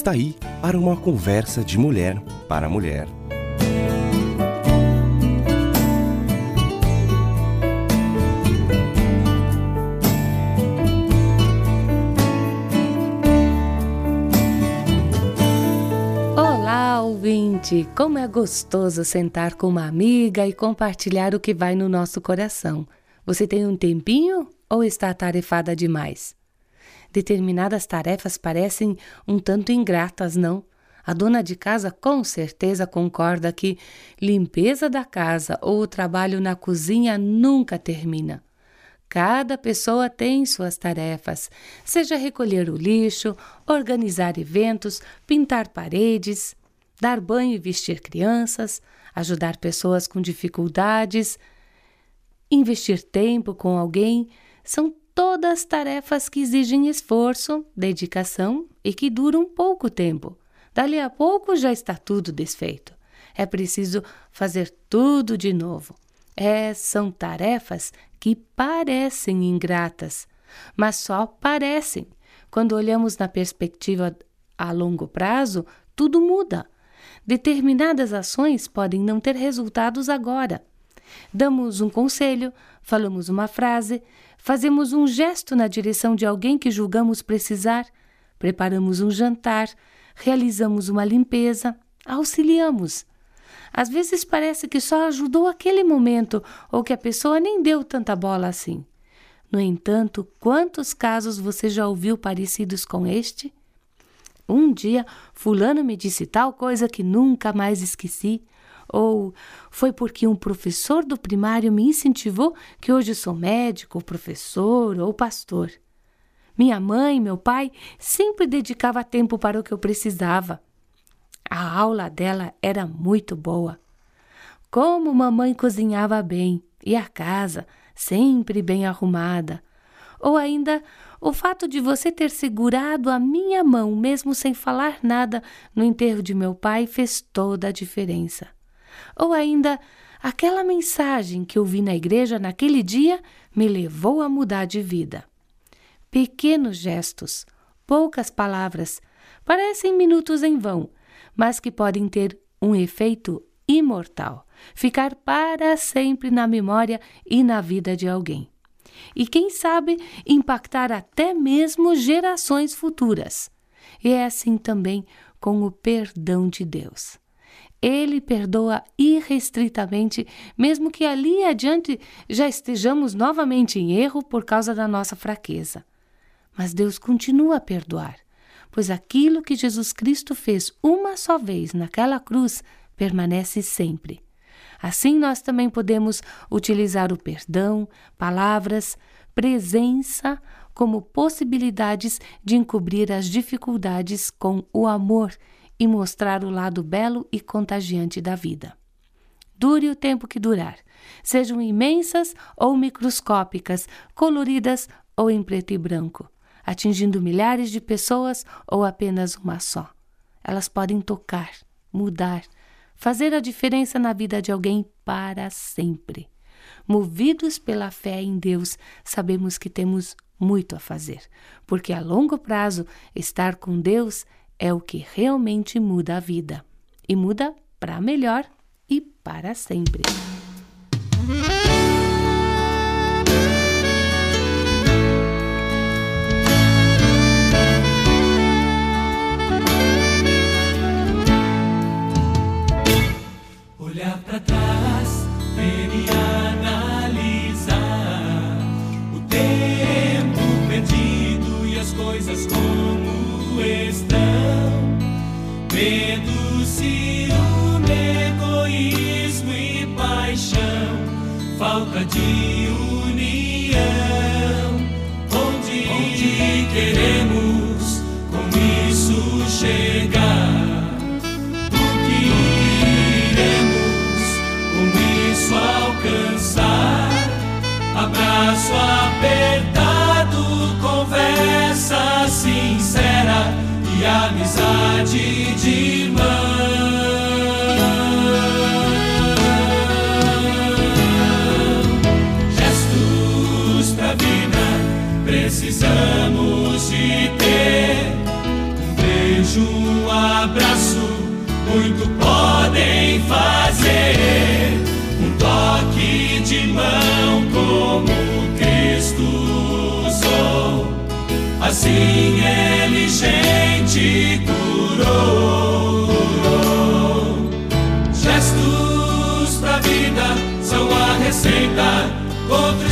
Está aí para uma conversa de mulher para mulher. Olá, ouvinte! Como é gostoso sentar com uma amiga e compartilhar o que vai no nosso coração. Você tem um tempinho ou está atarefada demais? Determinadas tarefas parecem um tanto ingratas, não? A dona de casa com certeza concorda que limpeza da casa ou o trabalho na cozinha nunca termina. Cada pessoa tem suas tarefas, seja recolher o lixo, organizar eventos, pintar paredes, dar banho e vestir crianças, ajudar pessoas com dificuldades, investir tempo com alguém, são todas tarefas que exigem esforço, dedicação e que duram pouco tempo. Dali a pouco já está tudo desfeito. É preciso fazer tudo de novo. É, são tarefas que parecem ingratas, mas só parecem. Quando olhamos na perspectiva a longo prazo, tudo muda. Determinadas ações podem não ter resultados agora. Damos um conselho, falamos uma frase, fazemos um gesto na direção de alguém que julgamos precisar, preparamos um jantar, realizamos uma limpeza, auxiliamos. Às vezes parece que só ajudou aquele momento ou que a pessoa nem deu tanta bola assim. No entanto, quantos casos você já ouviu parecidos com este? Um dia, Fulano me disse tal coisa que nunca mais esqueci. Ou foi porque um professor do primário me incentivou que hoje sou médico, professor ou pastor. Minha mãe e meu pai sempre dedicava tempo para o que eu precisava. A aula dela era muito boa. Como mamãe cozinhava bem e a casa sempre bem arrumada. Ou ainda o fato de você ter segurado a minha mão, mesmo sem falar nada, no enterro de meu pai, fez toda a diferença. Ou ainda, aquela mensagem que eu vi na igreja naquele dia me levou a mudar de vida. Pequenos gestos, poucas palavras, parecem minutos em vão, mas que podem ter um efeito imortal, ficar para sempre na memória e na vida de alguém. E quem sabe impactar até mesmo gerações futuras. E é assim também com o perdão de Deus. Ele perdoa irrestritamente, mesmo que ali adiante já estejamos novamente em erro por causa da nossa fraqueza. Mas Deus continua a perdoar, pois aquilo que Jesus Cristo fez uma só vez naquela cruz permanece sempre. Assim, nós também podemos utilizar o perdão, palavras, presença como possibilidades de encobrir as dificuldades com o amor e mostrar o lado belo e contagiante da vida. Dure o tempo que durar, sejam imensas ou microscópicas, coloridas ou em preto e branco, atingindo milhares de pessoas ou apenas uma só. Elas podem tocar, mudar, fazer a diferença na vida de alguém para sempre. Movidos pela fé em Deus, sabemos que temos muito a fazer, porque a longo prazo estar com Deus é o que realmente muda a vida. E muda para melhor e para sempre. De união. Onde, Onde queremos com isso chegar? O que iremos com isso alcançar? Abraço apertado, conversa sincera e amizade de irmão. Beijo abraço, muito podem fazer. Um toque de mão como Cristo usou. Assim ele gente curou. Gestos pra vida são a receita contra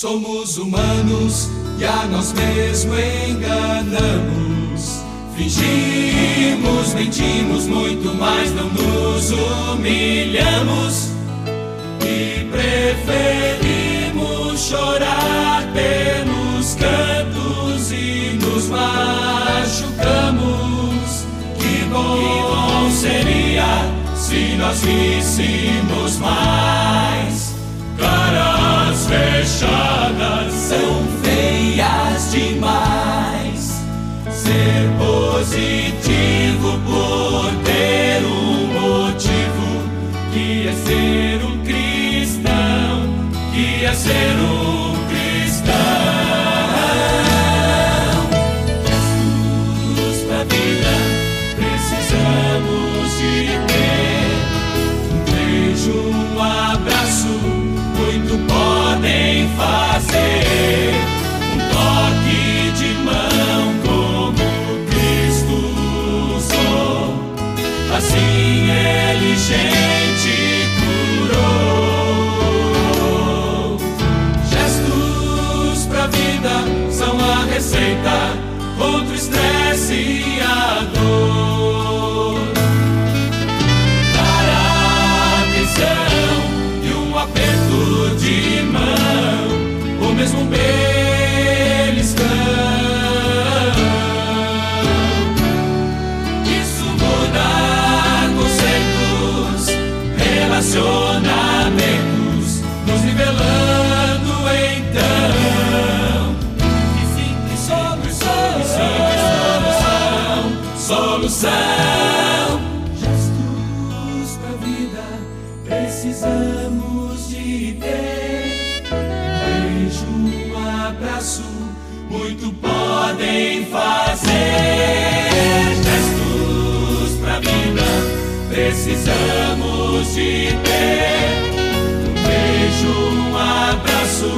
Somos humanos e a nós mesmos enganamos. Fingimos, mentimos muito, mas não nos humilhamos. E preferimos chorar pelos cantos e nos machucamos bom seria se nós víssemos mais. Caras fechadas são feias demais. Ser positivo por ter um motivo que é ser um cristão, que é ser um a receita contra o estresse e a precisamos de ter. Um beijo, um abraço,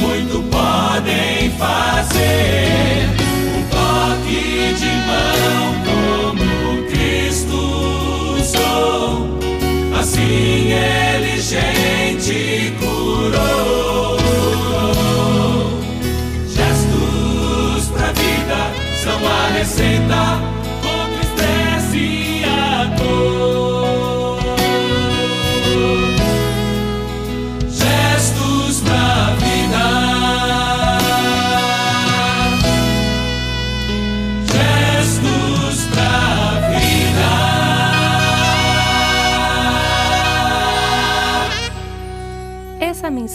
muito podem fazer. Um toque de mão, como Cristo usou. Assim ele, gente, curou. são a receita contra estresse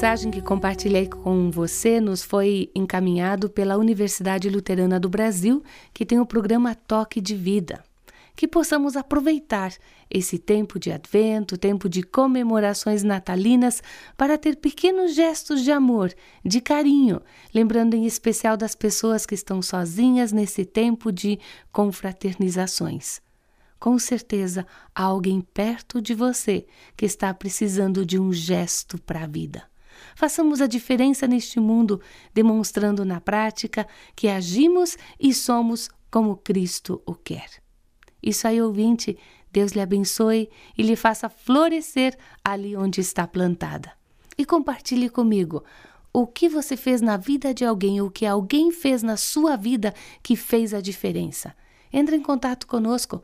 mensagem que compartilhei com você nos foi encaminhado pela Universidade Luterana do Brasil, que tem o programa Toque de Vida. Que possamos aproveitar esse tempo de advento, tempo de comemorações natalinas, para ter pequenos gestos de amor, de carinho, lembrando em especial das pessoas que estão sozinhas nesse tempo de confraternizações. Com certeza há alguém perto de você que está precisando de um gesto para a vida. Façamos a diferença neste mundo, demonstrando na prática que agimos e somos como Cristo o quer. Isso aí, ouvinte, Deus lhe abençoe e lhe faça florescer ali onde está plantada. E compartilhe comigo o que você fez na vida de alguém, o que alguém fez na sua vida que fez a diferença. Entre em contato conosco.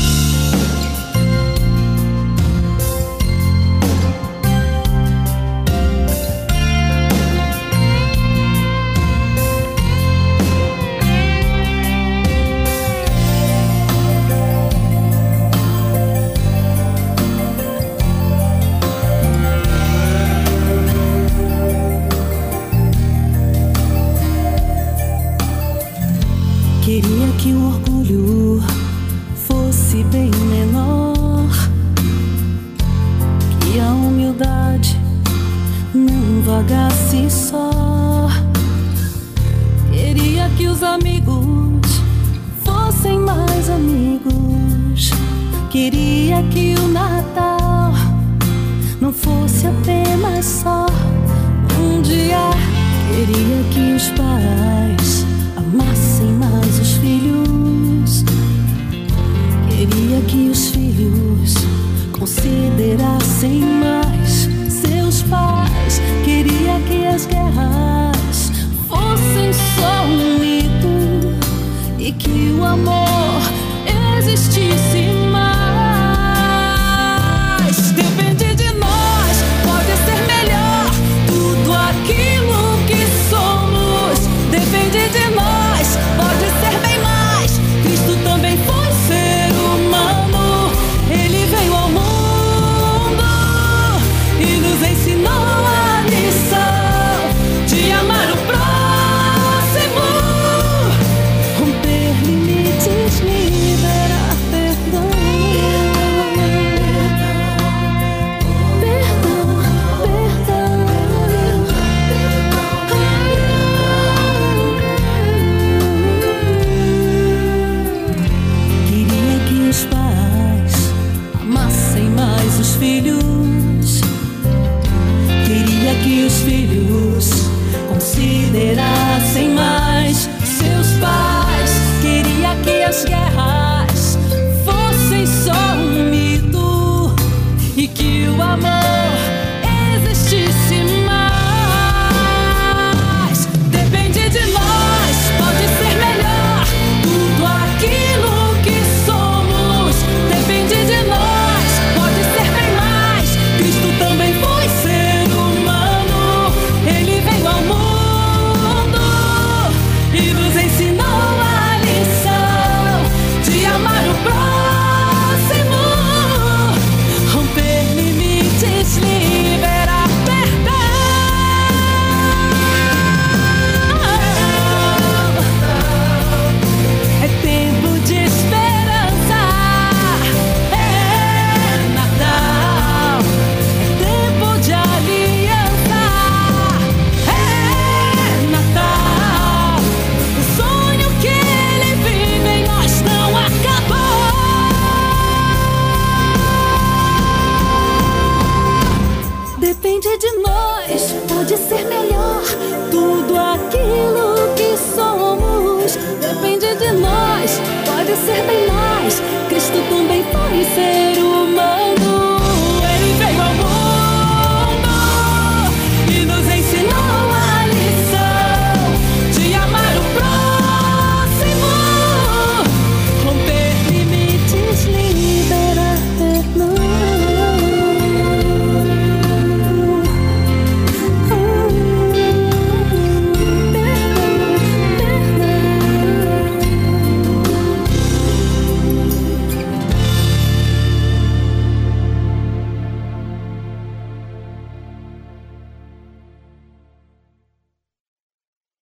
amigos fossem mais amigos. Queria que o Natal não fosse apenas só um dia. Queria que os pais amassem mais os filhos. Queria que os filhos considerassem mais